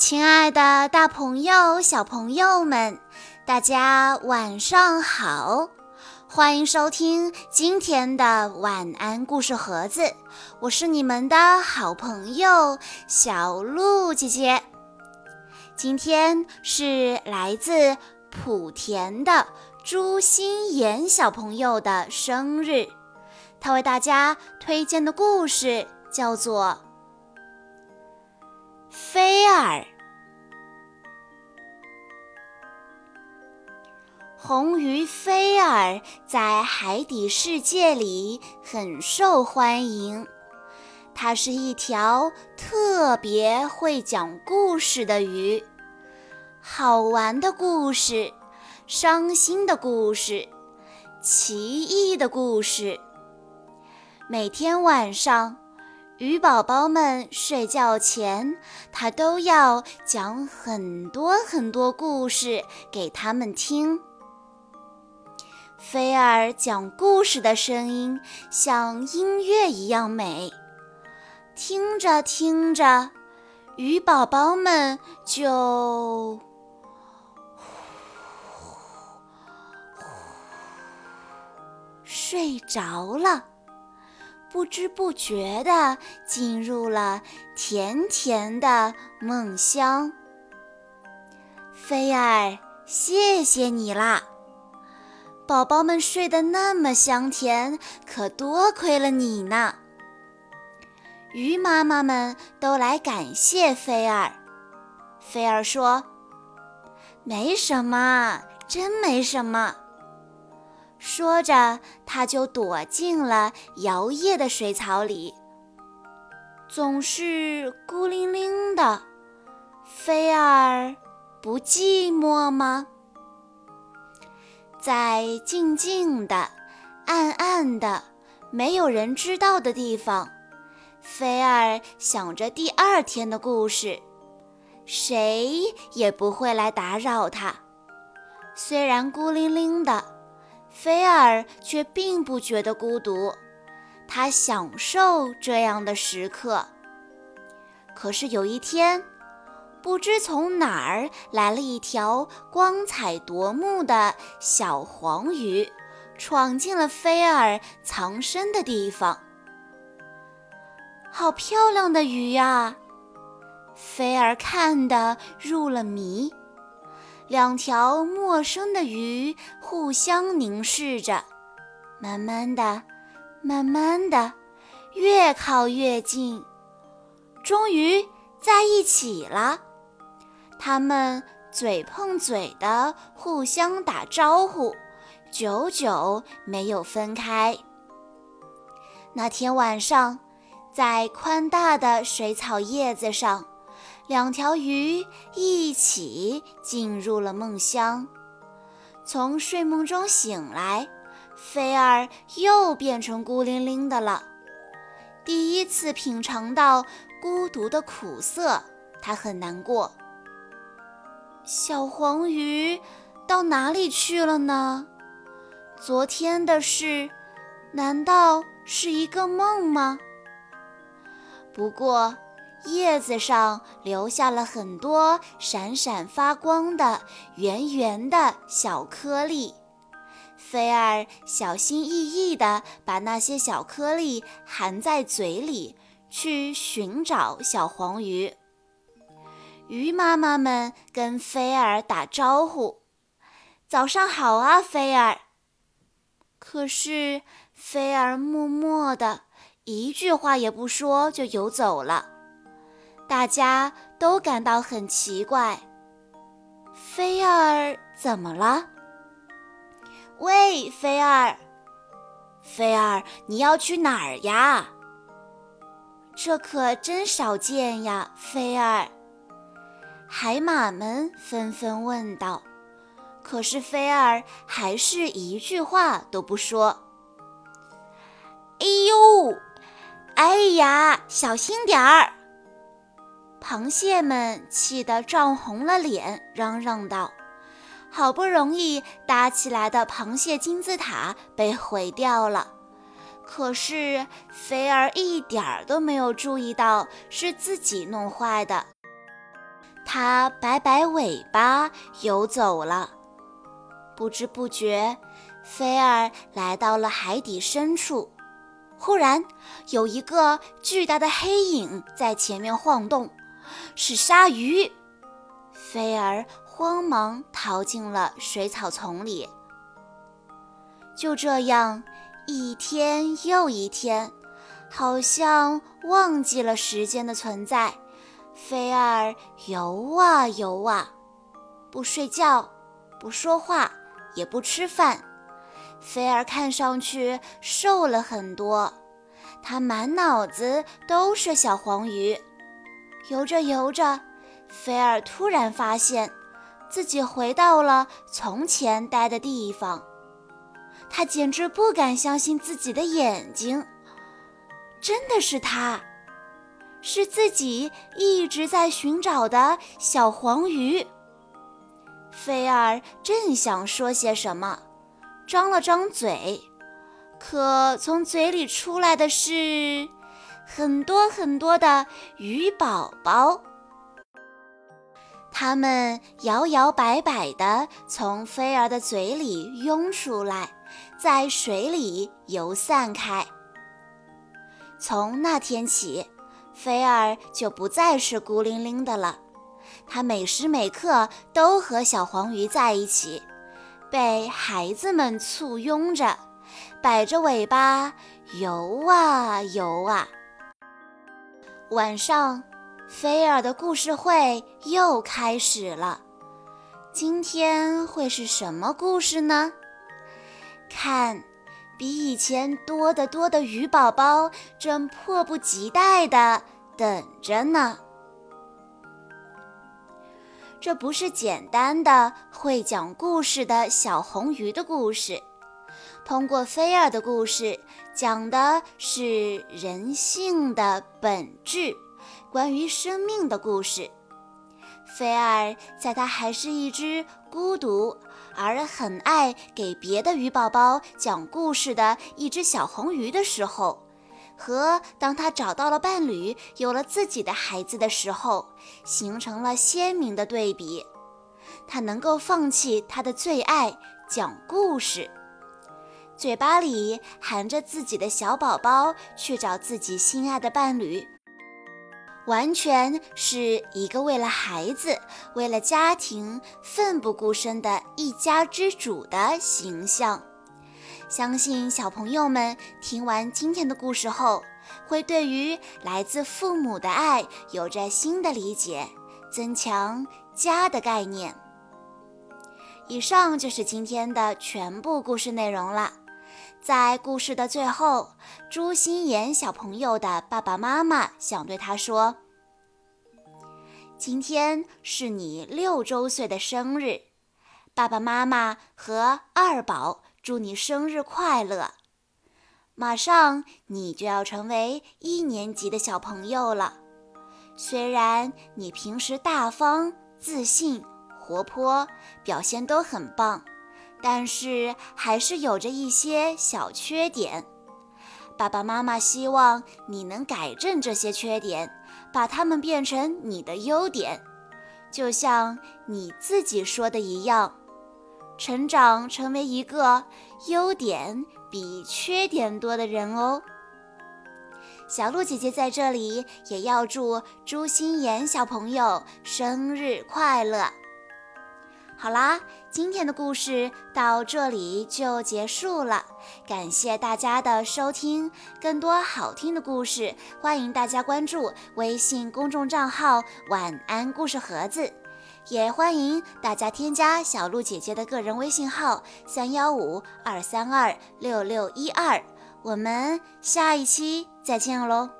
亲爱的，大朋友、小朋友们，大家晚上好！欢迎收听今天的晚安故事盒子，我是你们的好朋友小鹿姐姐。今天是来自莆田的朱心妍小朋友的生日，他为大家推荐的故事叫做。菲儿，红鱼菲儿在海底世界里很受欢迎。它是一条特别会讲故事的鱼，好玩的故事，伤心的故事，奇异的故事。每天晚上。鱼宝宝们睡觉前，他都要讲很多很多故事给他们听。菲儿讲故事的声音像音乐一样美，听着听着，鱼宝宝们就睡着了。不知不觉地进入了甜甜的梦乡。菲儿，谢谢你啦！宝宝们睡得那么香甜，可多亏了你呢。鱼妈妈们都来感谢菲儿。菲儿说：“没什么，真没什么。”说着，他就躲进了摇曳的水草里。总是孤零零的，菲儿不寂寞吗？在静静的、暗暗的、没有人知道的地方，菲儿想着第二天的故事，谁也不会来打扰他。虽然孤零零的。菲儿却并不觉得孤独，他享受这样的时刻。可是有一天，不知从哪儿来了一条光彩夺目的小黄鱼，闯进了菲儿藏身的地方。好漂亮的鱼呀！菲儿看得入了迷。两条陌生的鱼互相凝视着，慢慢的，慢慢的，越靠越近，终于在一起了。它们嘴碰嘴的互相打招呼，久久没有分开。那天晚上，在宽大的水草叶子上。两条鱼一起进入了梦乡。从睡梦中醒来，菲儿又变成孤零零的了。第一次品尝到孤独的苦涩，他很难过。小黄鱼到哪里去了呢？昨天的事，难道是一个梦吗？不过。叶子上留下了很多闪闪发光的圆圆的小颗粒，菲儿小心翼翼地把那些小颗粒含在嘴里，去寻找小黄鱼。鱼妈妈们跟菲儿打招呼：“早上好啊，菲儿。”可是菲儿默默的，一句话也不说就游走了。大家都感到很奇怪，菲儿怎么了？喂，菲儿，菲儿，你要去哪儿呀？这可真少见呀，菲儿。海马们纷纷问道。可是菲儿还是一句话都不说。哎呦，哎呀，小心点儿！螃蟹们气得涨红了脸，嚷嚷道：“好不容易搭起来的螃蟹金字塔被毁掉了。”可是菲儿一点儿都没有注意到是自己弄坏的。它摆摆尾巴游走了。不知不觉，菲儿来到了海底深处。忽然，有一个巨大的黑影在前面晃动，是鲨鱼。菲儿慌忙逃进了水草丛里。就这样，一天又一天，好像忘记了时间的存在。菲儿游啊游啊，不睡觉，不说话，也不吃饭。菲儿看上去瘦了很多，他满脑子都是小黄鱼。游着游着，菲儿突然发现自己回到了从前待的地方，他简直不敢相信自己的眼睛，真的是他。是自己一直在寻找的小黄鱼。菲儿正想说些什么，张了张嘴，可从嘴里出来的是很多很多的鱼宝宝。它们摇摇摆摆地从菲儿的嘴里涌出来，在水里游散开。从那天起。菲儿就不再是孤零零的了，他每时每刻都和小黄鱼在一起，被孩子们簇拥着，摆着尾巴游啊游啊。晚上，菲儿的故事会又开始了。今天会是什么故事呢？看。比以前多得多的鱼宝宝正迫不及待地等着呢。这不是简单的会讲故事的小红鱼的故事，通过菲儿的故事，讲的是人性的本质，关于生命的故事。菲儿在它还是一只孤独。而很爱给别的鱼宝宝讲故事的一只小红鱼的时候，和当他找到了伴侣、有了自己的孩子的时候，形成了鲜明的对比。他能够放弃他的最爱讲故事，嘴巴里含着自己的小宝宝去找自己心爱的伴侣。完全是一个为了孩子、为了家庭奋不顾身的一家之主的形象。相信小朋友们听完今天的故事后，会对于来自父母的爱有着新的理解，增强家的概念。以上就是今天的全部故事内容了。在故事的最后，朱心妍小朋友的爸爸妈妈想对他说：“今天是你六周岁的生日，爸爸妈妈和二宝祝你生日快乐。马上你就要成为一年级的小朋友了。虽然你平时大方、自信、活泼，表现都很棒。”但是还是有着一些小缺点，爸爸妈妈希望你能改正这些缺点，把它们变成你的优点。就像你自己说的一样，成长成为一个优点比缺点多的人哦。小鹿姐姐在这里也要祝朱心妍小朋友生日快乐。好啦，今天的故事到这里就结束了，感谢大家的收听。更多好听的故事，欢迎大家关注微信公众账号“晚安故事盒子”，也欢迎大家添加小鹿姐姐的个人微信号三幺五二三二六六一二。我们下一期再见喽！